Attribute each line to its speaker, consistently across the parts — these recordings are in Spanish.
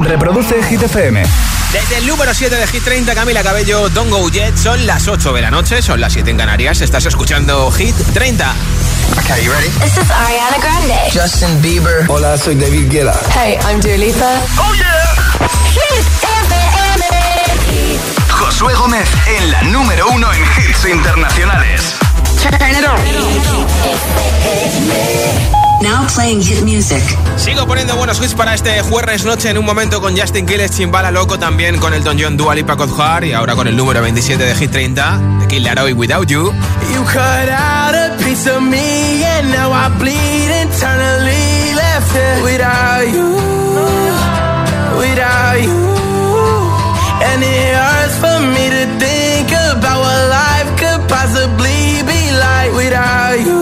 Speaker 1: Reproduce Hit FM.
Speaker 2: Desde el número 7 de Hit 30, Camila Cabello, Don't Go Jet, son las 8 de la noche, son las 7 en Canarias, estás escuchando Hit 30.
Speaker 3: Okay, you ready?
Speaker 4: This is Ariana Grande.
Speaker 3: Justin Bieber.
Speaker 5: Hola, soy David Guetta.
Speaker 4: Hey, I'm Dua Lipa.
Speaker 1: ¡Oh, yeah!
Speaker 4: Hit FM.
Speaker 1: Josué Gómez en la número uno en hits internacionales.
Speaker 4: Turn it on.
Speaker 6: Now playing hit music.
Speaker 2: Sigo poniendo buenos hits para este jueves noche en un momento con Justin Quiles, Chimbala Loco, también con Elton John, Dua Lipa, Heart y ahora con el número 27 de Hit 30 de Kid Laroi, Without You.
Speaker 7: You cut out a piece of me and now I bleed internally left it without you, without you. And it hurts for me to think about what life could possibly be like without you,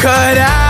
Speaker 7: Cut out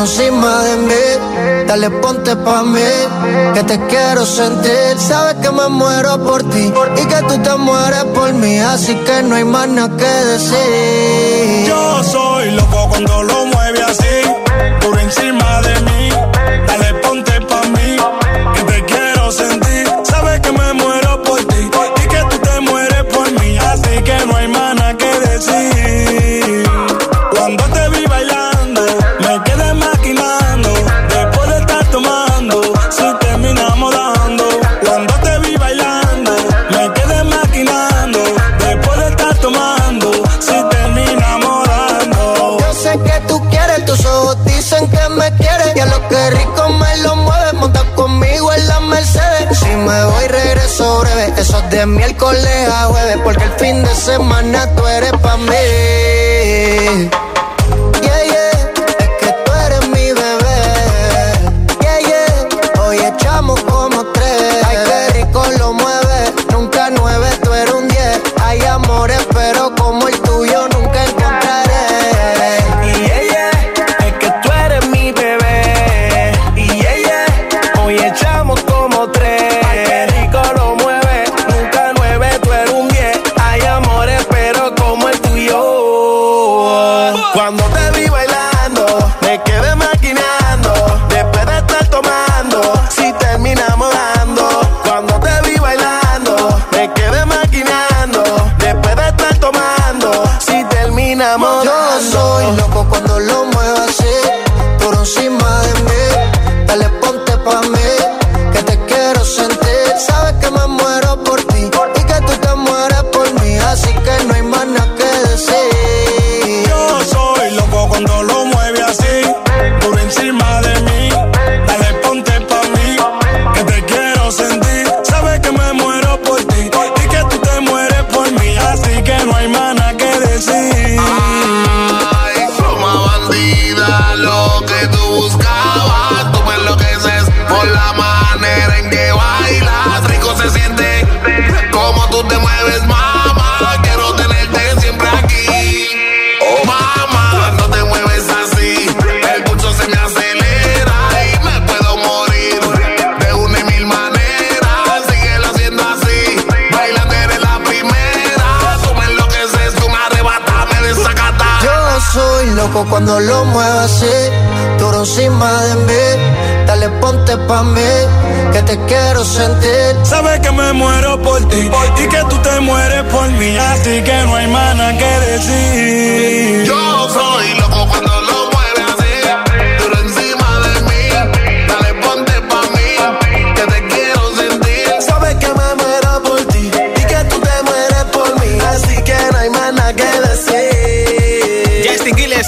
Speaker 5: Encima de mí. Dale, ponte pa' mí, que te quiero sentir. Sabes que me muero por ti y que tú te mueres por mí, así que no hay más nada que decir.
Speaker 8: Yo soy loco cuando lo mueve así, duro encima de mí. De
Speaker 5: miércoles a jueves, porque el fin de semana tú eres pa' mí.
Speaker 7: Cuando
Speaker 5: lo muevo así, duro encima de mí. Dale, ponte pa' mí, que te quiero sentir.
Speaker 8: Sabes que me muero por ti y que tú te mueres por mí, así que no hay nada que decir.
Speaker 9: Yo soy loco cuando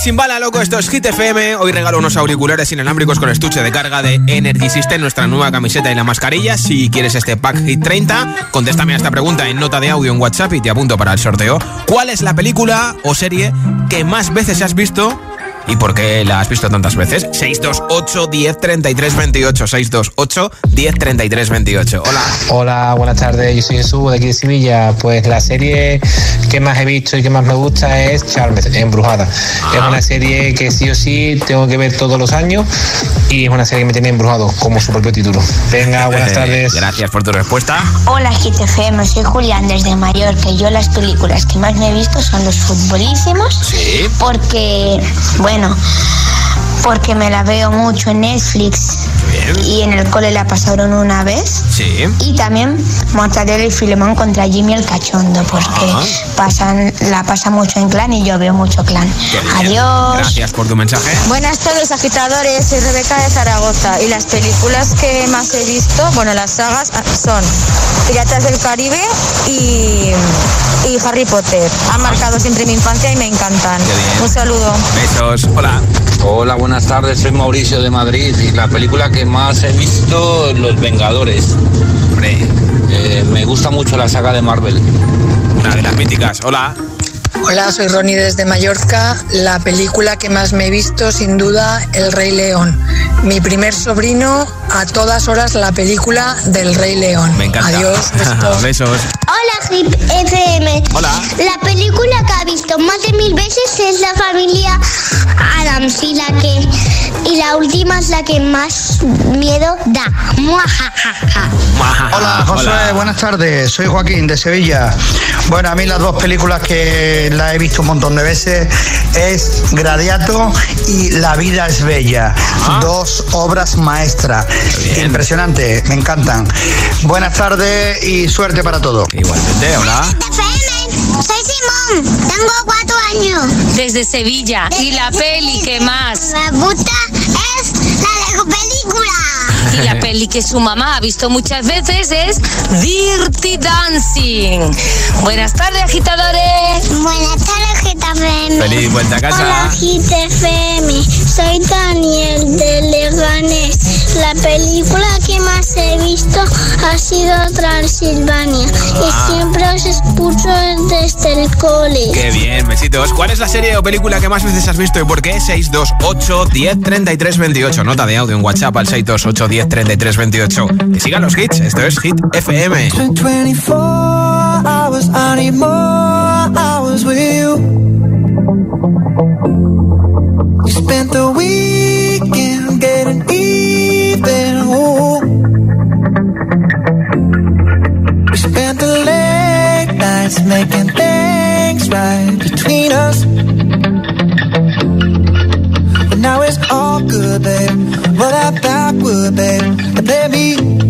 Speaker 2: Sin bala, loco, esto es Hit FM. Hoy regalo unos auriculares inalámbricos con estuche de carga de Energy System, nuestra nueva camiseta y la mascarilla. Si quieres este pack Hit 30, contéstame a esta pregunta en nota de audio en WhatsApp y te apunto para el sorteo. ¿Cuál es la película o serie que más veces has visto ¿Y por qué la has visto tantas veces? 628 10 33 28 628 10 33 28 Hola
Speaker 10: Hola, buenas tardes. Yo soy Jesús de aquí de Sevilla. Pues la serie que más he visto y que más me gusta es Charmed, Embrujada. Es una serie que sí o sí tengo que ver todos los años y es una serie que me tiene embrujado, como su propio título. Venga, buenas tardes.
Speaker 2: Gracias por tu respuesta
Speaker 11: Hola GTFM, soy Julián desde Mallorca y yo las películas que más me he visto son Los Futbolísimos.
Speaker 2: Sí.
Speaker 11: Porque, bueno, bueno porque me la veo mucho en Netflix y en el cole la pasaron una vez.
Speaker 2: Sí
Speaker 11: Y también Mortadelo y Filemón contra Jimmy el Cachondo, porque
Speaker 2: Ajá.
Speaker 11: pasan, la pasa mucho en clan y yo veo mucho clan. Adiós.
Speaker 2: Gracias por tu mensaje
Speaker 12: Buenas tardes, agitadores. Soy Rebeca de Zaragoza y las películas que más he visto, bueno, las sagas ah, son Piratas del Caribe y, y Harry Potter. Han marcado siempre mi infancia y me encantan. Un saludo.
Speaker 2: Besos, hola
Speaker 13: Hola, buenas tardes, soy Mauricio de Madrid y la película que más he visto, Los Vengadores.
Speaker 2: Hombre.
Speaker 14: Eh, me gusta mucho la saga de Marvel.
Speaker 2: Una de las míticas. Hola.
Speaker 13: Hola, soy Ronnie desde Mallorca. La película que más me he visto, sin duda, El Rey León. Mi primer sobrino, a todas horas, la película del Rey León.
Speaker 2: Me encanta.
Speaker 13: Adiós.
Speaker 2: Besos.
Speaker 15: Hola, Hip FM.
Speaker 2: Hola.
Speaker 15: La película que ha visto más de mil veces es La familia Adams y la que y la última es la que más miedo da.
Speaker 16: Hola, José, buenas tardes. Soy Joaquín de Sevilla. Bueno, a mí las dos películas que la he visto un montón de veces es Gradiato y La vida es bella. Dos obras maestras. Impresionante, me encantan. Buenas tardes y suerte para todo.
Speaker 2: Igualmente, hola.
Speaker 15: Soy Simón, tengo cuatro años.
Speaker 17: Desde Sevilla. Y la peli que más.
Speaker 15: Me gusta es la de película.
Speaker 17: Y la peli que su mamá ha visto muchas veces es Dirty Dancing. Buenas tardes, agitadores.
Speaker 15: Buenas tardes, GTFM.
Speaker 2: Feliz vuelta a casa.
Speaker 15: Hola, GTFM. Soy Daniel de Leganés. La película que más he visto ha sido Transilvania.
Speaker 2: Ah.
Speaker 15: Y siempre os escucho desde el cole.
Speaker 2: Qué bien, besitos. ¿Cuál es la serie o película que más veces has visto y por qué? 628 10 33 28. Nota de audio en WhatsApp al 628 10 33 28. Que sigan los hits. Esto es Hit FM.
Speaker 18: It's been 24 hours, I more hours with you. We spent the weekend getting even. Ooh. We spent the late nights making things right between us. But now it's all good, babe. Roll that backward, babe, and play me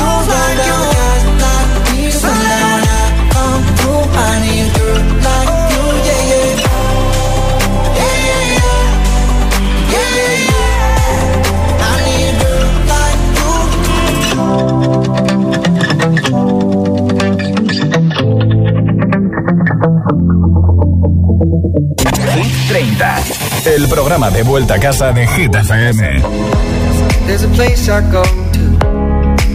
Speaker 18: you run down guys like me till sundown when I come through. I need a girl like you, yeah, yeah. Yeah, yeah, yeah. Yeah, yeah, yeah. I need a girl like you.
Speaker 1: Hit 30, el programa de vuelta a casa de Hit FM.
Speaker 19: There's a place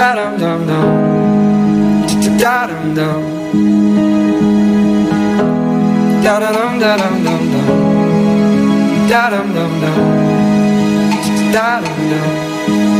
Speaker 19: Da dum dum dum. Da dum dum. Da dum da dum dum dum. Da dum dum dum. Da dum dum.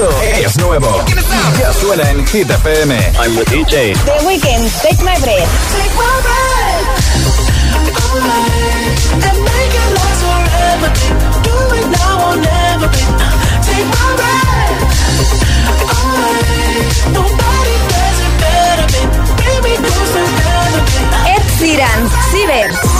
Speaker 1: Esto es nuevo. Ya suena en Hit FM. I'm the DJ.
Speaker 20: The Weeknd, Take My Breath.
Speaker 7: Take my breath
Speaker 20: Ed Sheeran, Ciber.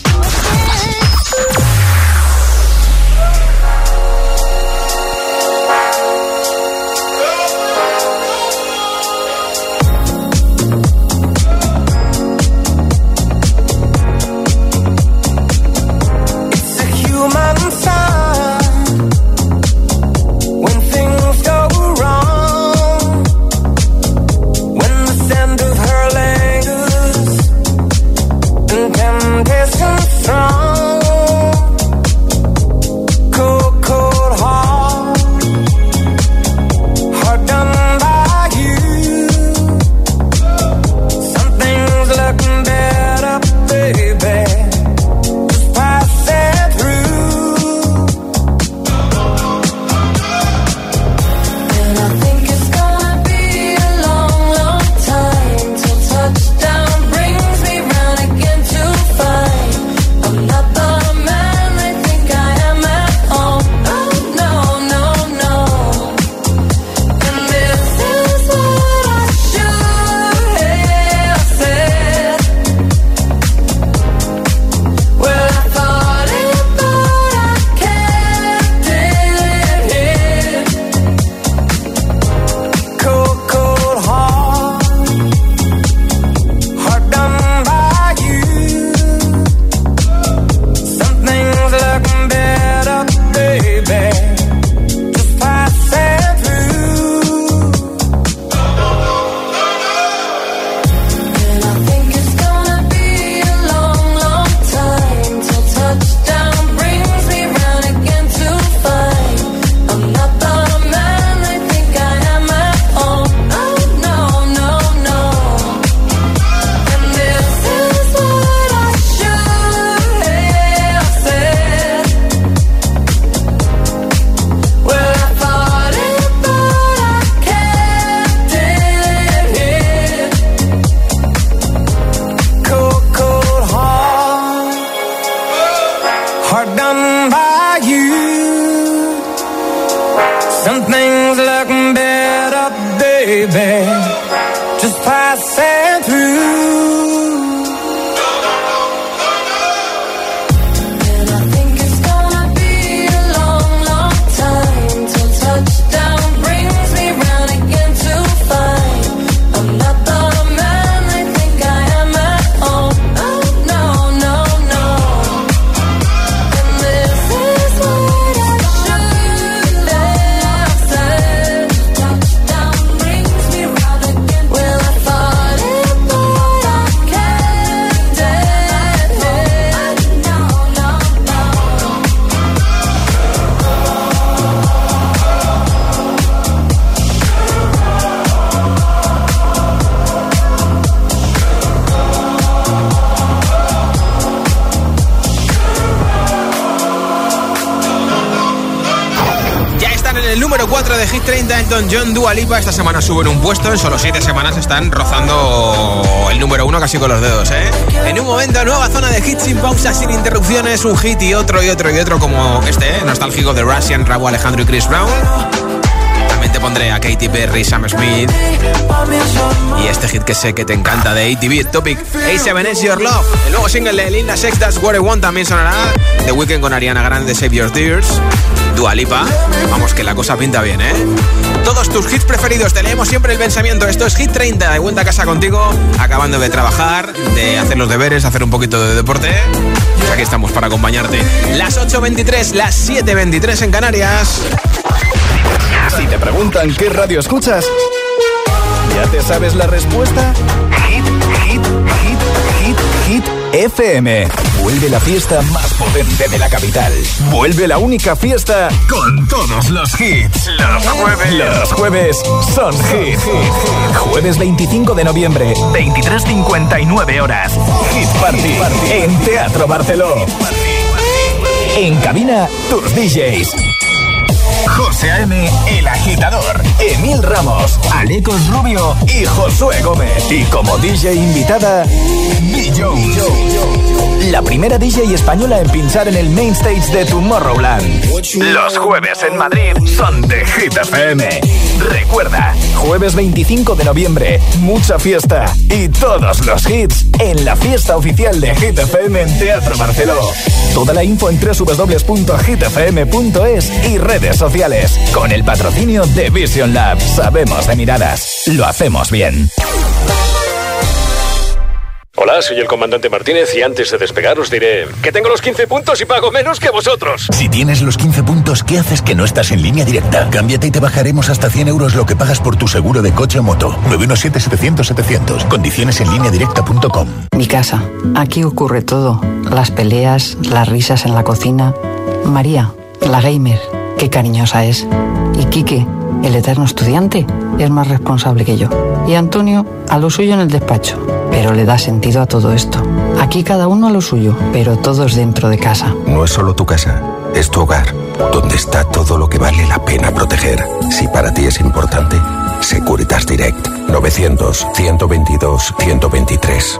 Speaker 2: Hit 30 Elton John Dua Lipa. Esta semana suben un puesto. En solo 7 semanas están rozando el número 1 casi con los dedos, ¿eh? En un momento, nueva zona de hits sin pausa, sin interrupciones. Un hit y otro y otro y otro como este, ¿eh? Nostálgico de Russian, Rabo Alejandro y Chris Brown. También te pondré a Katy Perry, Sam Smith. Y este hit que sé que te encanta de ATV Topic A7S Your Love. El nuevo single de Lil Nas X, That's What I Want también sonará. The Weeknd con Ariana Grande, Save Your Tears. Dua Lipa. Vamos, que la cosa pinta bien, ¿eh? Todos tus hits preferidos, te leemos siempre el pensamiento. Esto es Hit 30, de vuelta a casa contigo, acabando de trabajar, de hacer los deberes, hacer un poquito de deporte. Pues aquí estamos para acompañarte. Las 8.23, las 7.23 en Canarias.
Speaker 1: Si te preguntan qué radio escuchas, ¿ya te sabes la respuesta? Hit, hit, hit, hit, hit FM. Vuelve la fiesta más potente de la capital. Vuelve la única fiesta con todos los hits. Los jueves. Los jueves son hit. Jueves 25 de noviembre, 23.59 horas. Hit Party en Teatro Barceló. En cabina, tus DJs. José A.M., El Agitador, Emil Ramos, Alecos Rubio y Josué Gómez. Y como DJ invitada, La primera DJ española en pinchar en el main stage de Tomorrowland. Los jueves en Madrid son de Hit FM. Recuerda, jueves 25 de noviembre, mucha fiesta y todos los hits en la fiesta oficial de Hit FM en Teatro Barceló. Toda la info en www.hitfm.es y redes sociales. Con el patrocinio de Vision Lab. Sabemos de miradas. Lo hacemos bien.
Speaker 21: Hola, soy el comandante Martínez y antes de despegar os diré que tengo los 15 puntos y pago menos que vosotros.
Speaker 22: Si tienes los 15 puntos, ¿qué haces que no estás en línea directa? Cámbiate y te bajaremos hasta 100 euros lo que pagas por tu seguro de coche o moto. 917-700-700. Condiciones en línea directa.com.
Speaker 23: Mi casa. Aquí ocurre todo. Las peleas, las risas en la cocina. María, la gamer. Qué cariñosa es. Y Quique, el eterno estudiante, es más responsable que yo. Y Antonio, a lo suyo en el despacho. Pero le da sentido a todo esto. Aquí cada uno a lo suyo, pero todos dentro de casa.
Speaker 24: No es solo tu casa, es tu hogar, donde está todo lo que vale la pena proteger. Si para ti es importante, Securitas Direct 900 122 123.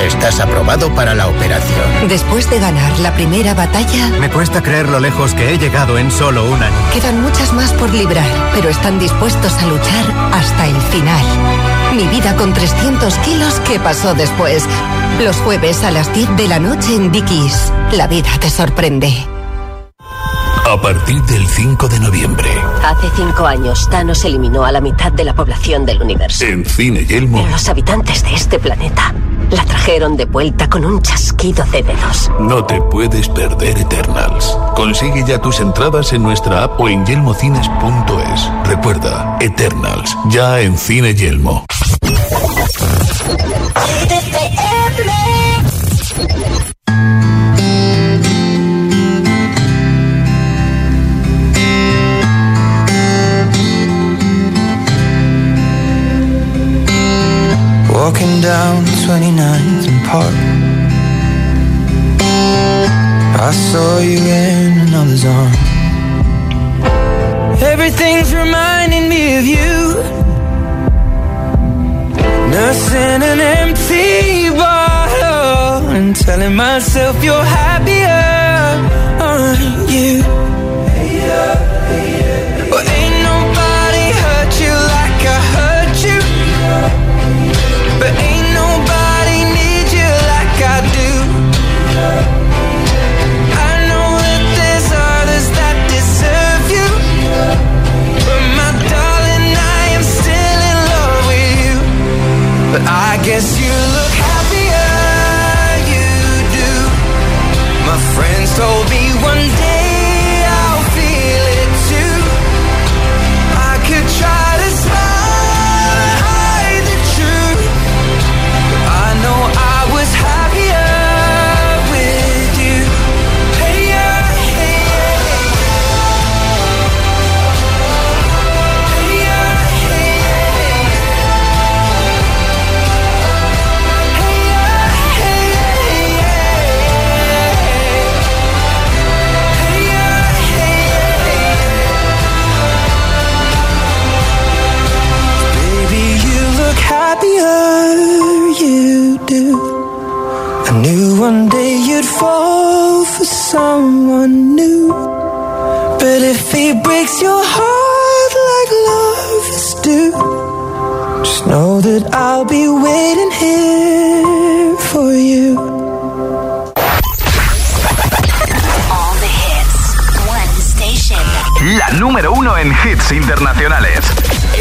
Speaker 22: Estás aprobado para la operación.
Speaker 25: Después de ganar la primera batalla,
Speaker 26: Me cuesta creer lo lejos que he llegado en solo un año.
Speaker 25: quedan muchas más por librar, pero están dispuestos a luchar hasta el final. Mi vida con 300 kilos, ¿qué pasó después? Los jueves a las 10 de la noche en Dickies. La vida te sorprende.
Speaker 22: A partir del 5 de noviembre,
Speaker 27: Hace cinco años, Thanos eliminó a la mitad de la población del universo.
Speaker 22: en Cine Yelmo,
Speaker 27: Pero los habitantes de este planeta la trajeron de vuelta con un chasquido de dedos.
Speaker 22: no te puedes perder Eternals. Consigue ya tus entradas en nuestra app o en yelmocines.es. Recuerda, Eternals, ya en Cine Yelmo.
Speaker 7: Walking down 29th and Park I saw you in another's arm. Everything's reminding me of you. Nursing an empty bottle and telling myself you're happier, aren't you? Well, But I guess you look happier, you do. My friends told me one day happier, you do. I knew one day you'd fall for someone new. But if he breaks your heart like lovers do, just know that I'll be waiting here for you.
Speaker 1: All the hits. One station.
Speaker 28: La número uno en hits internacionales.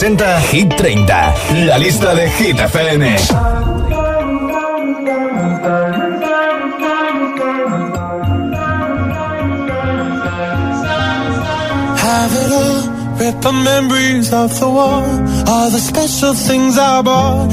Speaker 1: Presenta Hit 30, la lista de Hit FM.
Speaker 29: Have it all, the memories of the war. All the special things bought,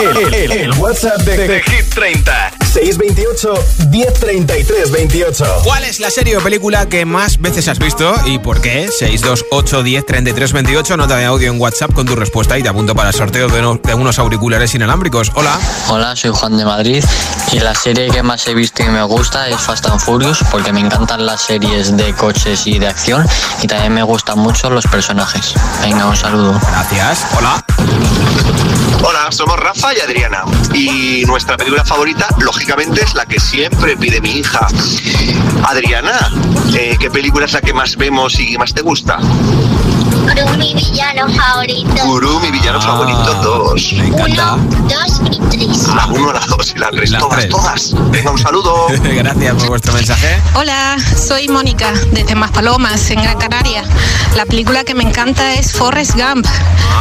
Speaker 1: El, el- el WhatsApp de, de Hit 30. 628 1033 28.
Speaker 2: ¿Cuál es la serie o película que más veces has visto y por qué? 628 10 33 28, nota de audio en WhatsApp con tu respuesta y te apunto para el sorteo de unos auriculares inalámbricos. Hola.
Speaker 30: Hola, soy Juan de Madrid y la serie que más he visto y me gusta es Fast and Furious porque me encantan las series de coches y de acción y también me gustan mucho los personajes. Venga, un saludo.
Speaker 2: Gracias. Hola.
Speaker 31: Hola, somos Rafa y Adriana. Y nuestra película favorita, lógicamente, es la que siempre pide mi hija. Adriana, eh, ¿qué película es la que más vemos y más te gusta?
Speaker 15: Gru, mi villano favorito.
Speaker 31: Guru, mi villano favorito 2.
Speaker 2: Me encanta.
Speaker 15: Dos y tres.
Speaker 31: La 1, la 2 y la 3,
Speaker 2: Las
Speaker 31: todas,
Speaker 2: tres.
Speaker 31: todas. Venga, un saludo.
Speaker 2: Gracias por vuestro mensaje.
Speaker 32: Hola, soy Mónica, desde Maspalomas, en Gran Canaria. La película que me encanta es Forrest Gump.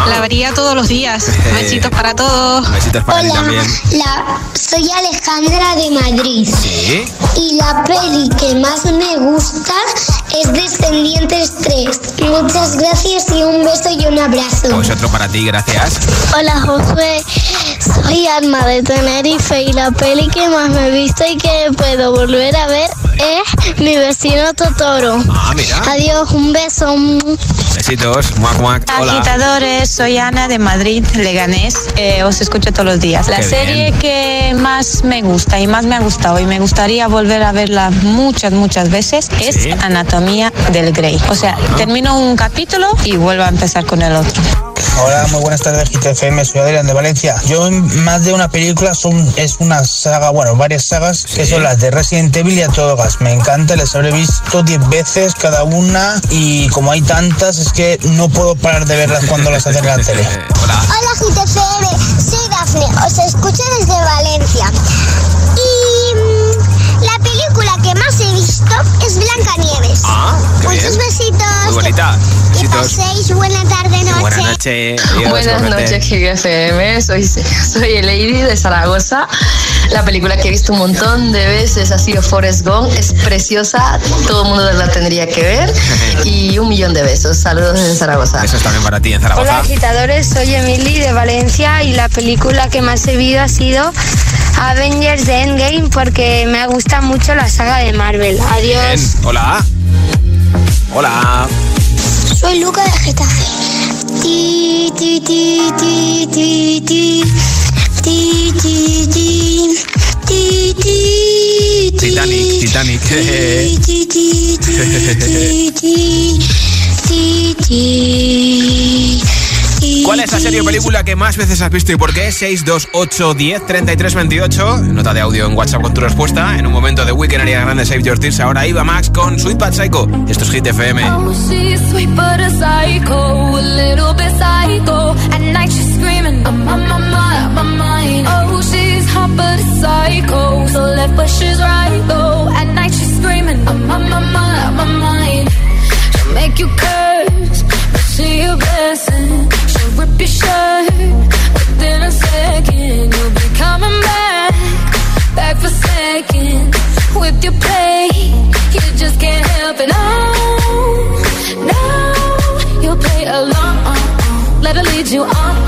Speaker 32: La vería todos los días. Besitos para todos.
Speaker 2: Besitos para ti también.
Speaker 15: La, soy Alejandra de Madrid.
Speaker 2: Sí.
Speaker 15: Y la peli que más me gusta es Descendientes 3. Muchas gracias y un beso y un abrazo.
Speaker 2: Pues otro para ti, gracias.
Speaker 15: Hola Josué, soy Alma de Tenerife y la peli que más me he visto y que puedo volver a ver es mi vecino Totoro.
Speaker 2: Ah, mira.
Speaker 15: Adiós, un beso.
Speaker 2: Besitos. Muac, muac. Hola.
Speaker 33: Agitadores, soy Ana de Madrid, Leganés. Eh, os escucho todos los días. La
Speaker 2: Qué
Speaker 33: serie que más me gusta y más me ha gustado y me gustaría volver a verla muchas, muchas veces es Anatomía del Grey. O sea, termino un capítulo y vuelvo a empezar con el otro.
Speaker 31: Hola, muy buenas tardes, GTFM, soy Adrián de Valencia. Yo más de una película son, es una saga, bueno, varias sagas, que son las de Resident Evil y A Todo Gas. Me encanta, les habré visto 10 veces cada una y como hay tantas es que no puedo parar de verlas cuando las hacen en la tele.
Speaker 2: Hola.
Speaker 15: Hola, GTFM. Soy Dafne. Os escucho desde Valencia. Y mm, la película que más he visto es Blancanieves.
Speaker 2: Ah, qué
Speaker 15: Muchos
Speaker 2: bien.
Speaker 15: besitos.
Speaker 2: Muy bonita.
Speaker 15: Que paséis buena tarde, noche.
Speaker 2: Buenas noches. Adiós,
Speaker 34: Buenas
Speaker 2: igualmente.
Speaker 34: noches, GFM. Soy, soy Lady de Zaragoza. La película que he visto un montón de veces ha sido Forrest Gump. Es preciosa. Todo el mundo la tendría que ver. Y un millón de besos. Saludos desde Zaragoza.
Speaker 2: Eso es también para ti en
Speaker 35: Hola
Speaker 2: Zaragoza.
Speaker 35: agitadores, soy Emily de Valencia y la película que más he visto ha sido Avengers de Endgame porque me gusta mucho la saga de Marvel. Adiós.
Speaker 2: Bien. Hola. Hola.
Speaker 15: Soy Luca de Getafe. Ti, ti, ti, ti, ti, ti.
Speaker 2: Titanic, Titanic.
Speaker 15: Ti, ti, ti, ti, ti. Ti, ti.
Speaker 2: ¿Cuál es la serie o película que más veces has visto y por qué? 628 10 33 28. Nota de audio en WhatsApp con tu respuesta. En un momento de Weekend haría grande Save Your Tears. Ahora iba Max con Sweet Bad Psycho. Esto es Hit FM.
Speaker 28: Oh, she's sweet but a psycho, a little bit psycho. At night she's screaming, I'm on my mind, my mind. Hot but a psycho, so left but she's right though. At night she's screaming, I'm on my mind, my mind. She'll make you curse, but she a blessing. She'll rip your shirt within a second. You'll be coming back, back for second. With your play, you just can't help it. Oh, no, you'll play along. Let her lead you on.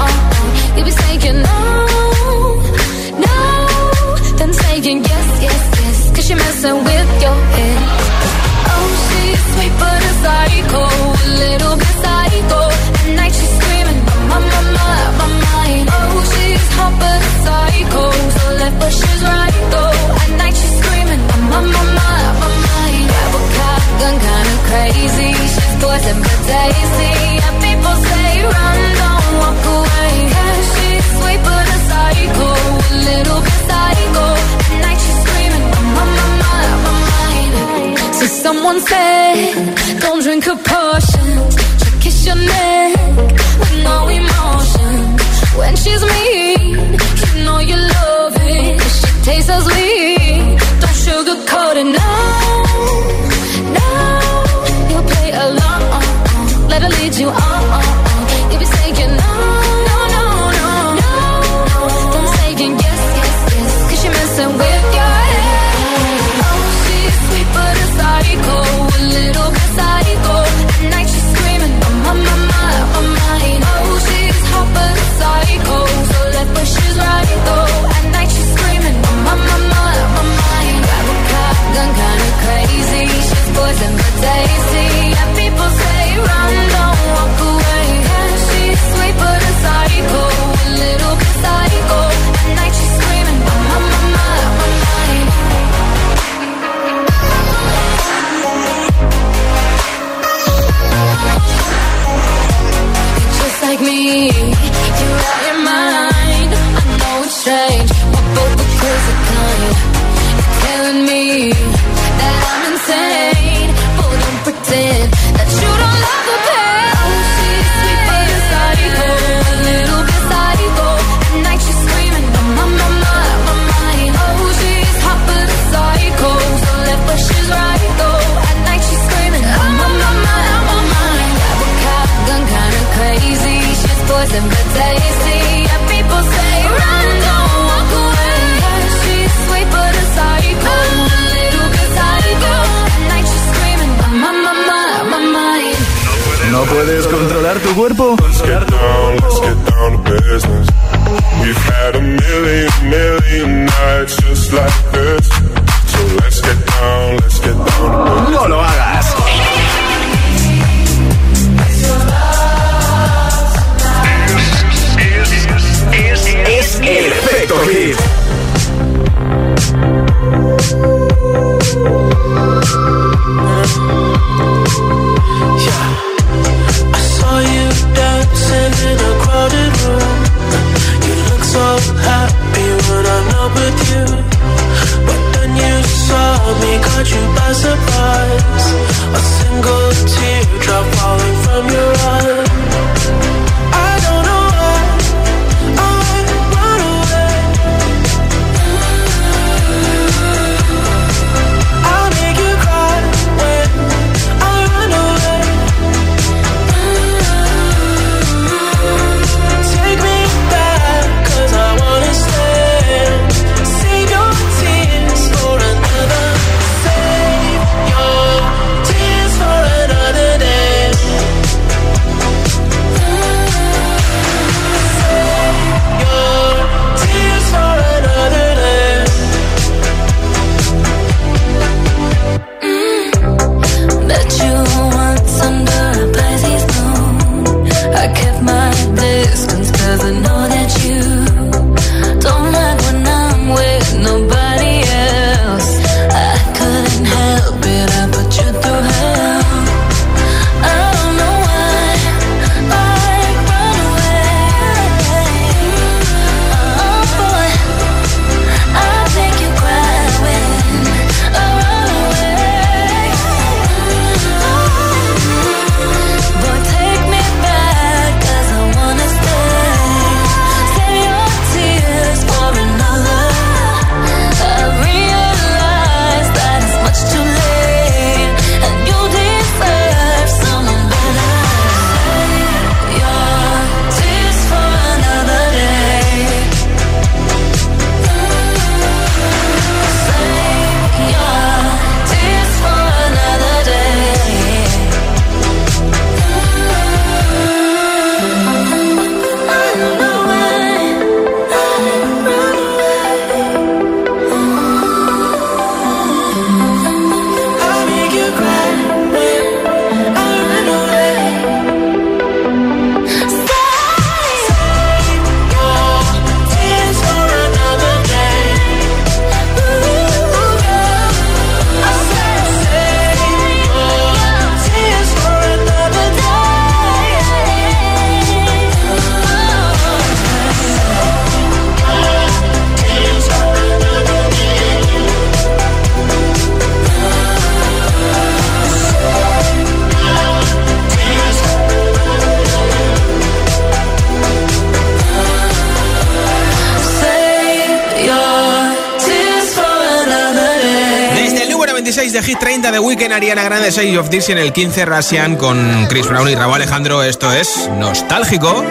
Speaker 2: 16 de Hit 30 de Weekend, Ariana Grande, 6 of This en el 15 Rasian con Chris Brown y Rabo Alejandro. Esto es nostálgico.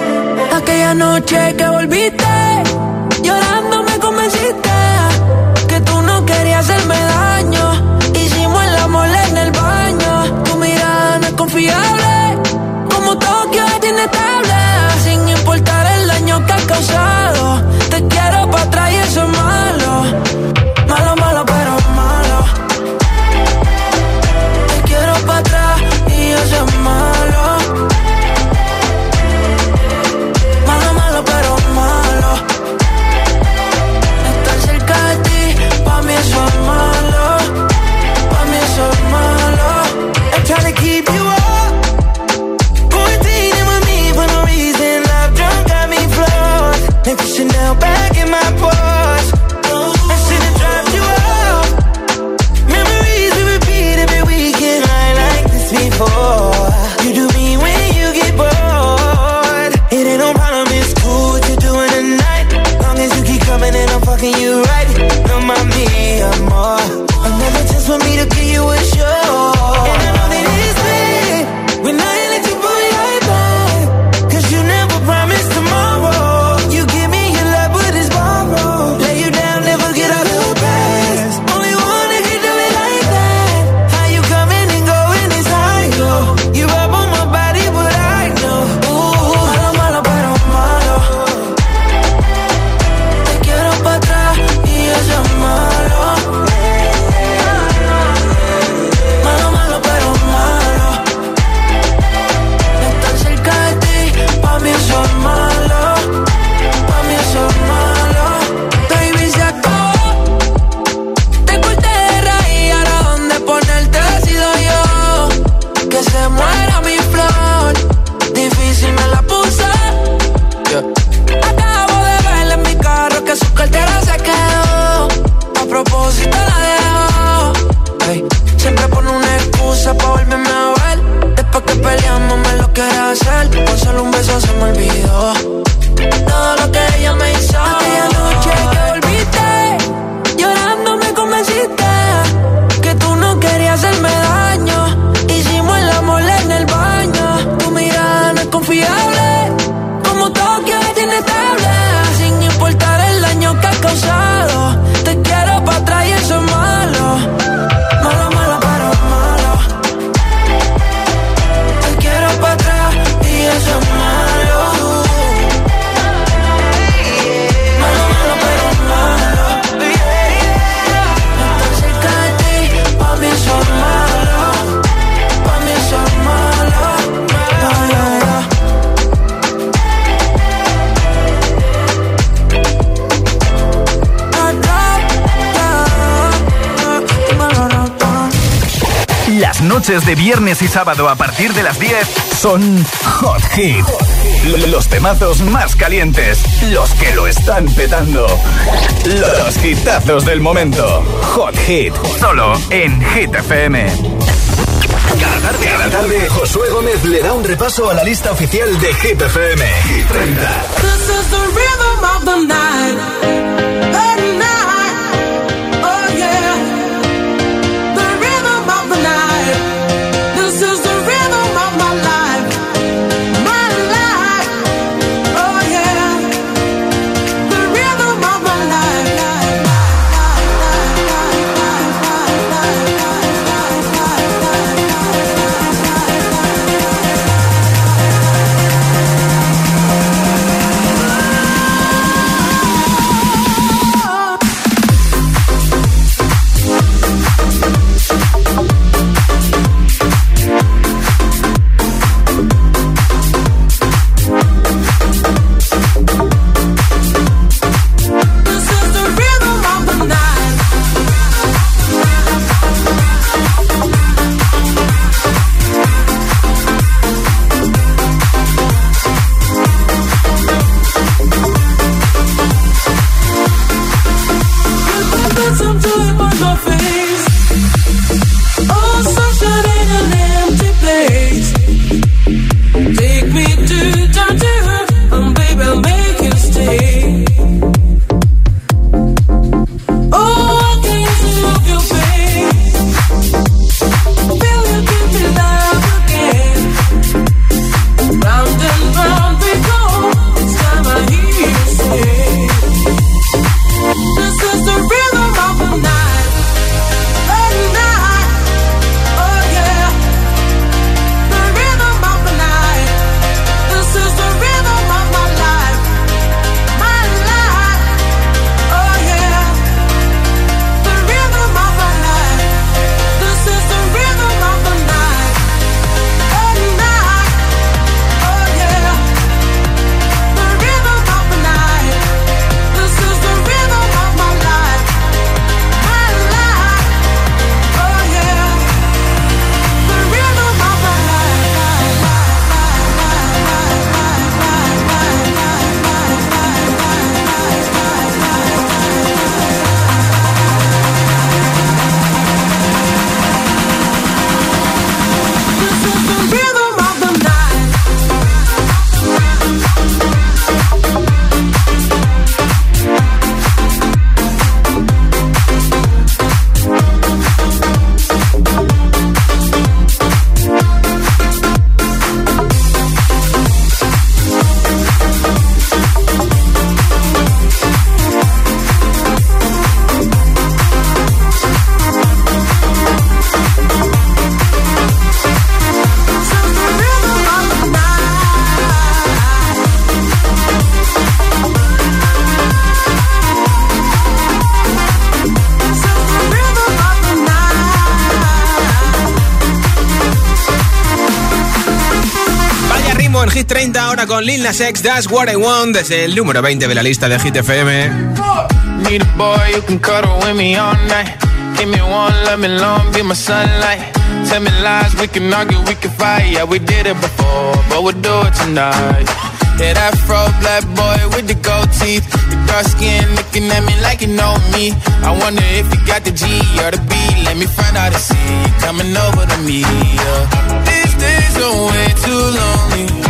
Speaker 7: Aquella noche que volviste, llorando me convenciste que tú no querías hacerme daño. Hicimos el amor en el baño. Tu mirada no es confiable, como Tokio es inestable, sin importar el daño que has causado. Noches de viernes y sábado a partir de las 10 son Hot Hit. Los temazos más calientes, los que lo están petando. Los hitazos del momento. Hot Hit, solo en Hit FM. Cada tarde, cada tarde, Josué Gómez le da un repaso a la lista oficial de Hit FM. Hit 30.
Speaker 2: Nas X, That's What I Want, desde el número 20 de la lista de Hit FM.
Speaker 36: Need a boy who can cuddle with me all night. Give me one, let me long, be my sunlight. Tell me lies, we can argue, we can fight. Yeah, we did it before, but we'll do it tonight. Yeah, that fro black boy with the gold teeth. Your dark skin looking at me like you know me. I wonder if you got the G or the B. Let me find out and see you coming over to me. Yeah. These days are way too lonely.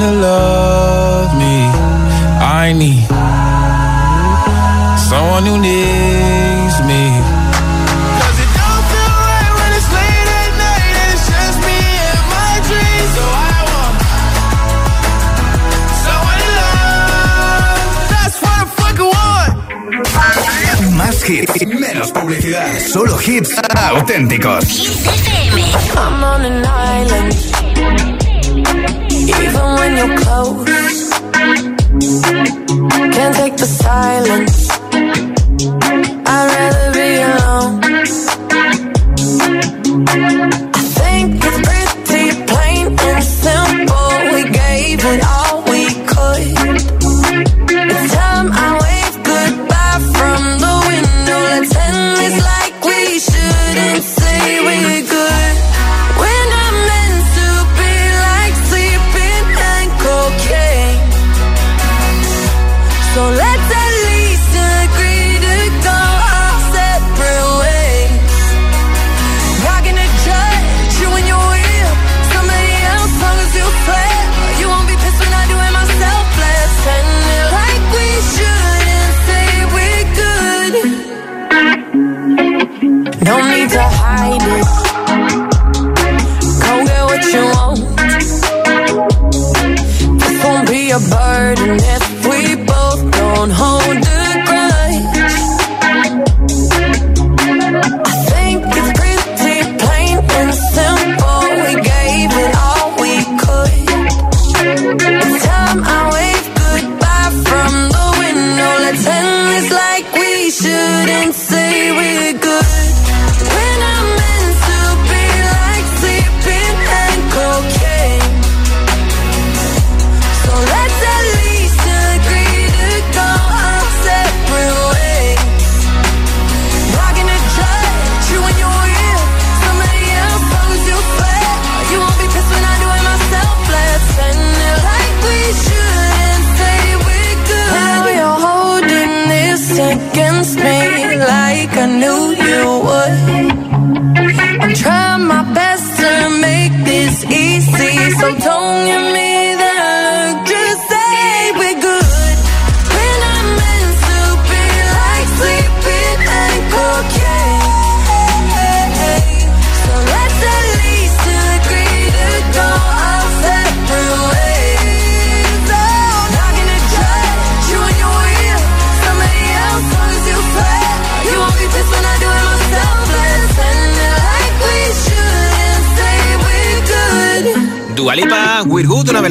Speaker 36: to love me. I need someone who needs me. 'Cause it don't feel right when it's late at night and it's just me and my dreams. So I want someone to love. That's what I fucking want.
Speaker 1: Más hits, menos publicidad. Solo hits auténticos.
Speaker 7: I'm on an island. your clothes. Can't take the silence.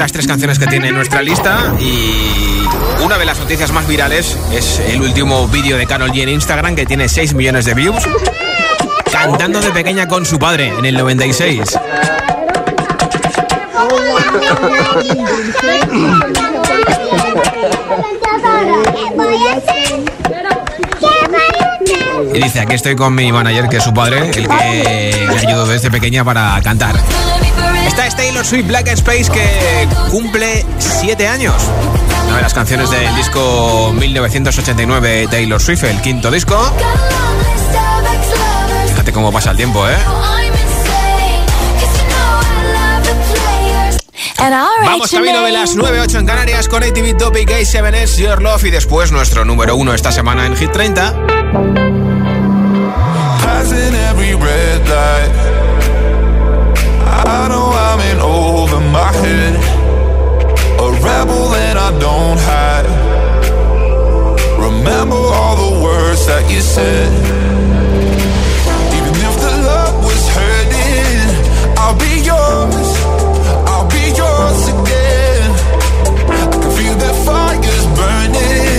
Speaker 2: Las tres canciones que tiene en nuestra lista y una de las noticias más virales es el último vídeo de Carol G en Instagram que tiene 6 millones de views cantando de pequeña con su padre en el 96. Y dice, aquí estoy con mi manager, que es su padre, el que le ayudó desde pequeña para cantar. Esta es Taylor Swift Black Space que cumple 7 años. Una de las canciones del disco 1989 de Taylor Swift, el quinto disco. Fíjate cómo pasa el tiempo, ¿eh? Vamos camino de las 9.8 en Canarias con ATV Topic A7S Your Love y después nuestro número uno esta semana en Hit 30.
Speaker 29: I know I'm in over my head. A rebel that I don't hide. Remember all the words that you said. Even if the love was hurting, I'll be yours. I'll be yours again. I can feel the fires burning.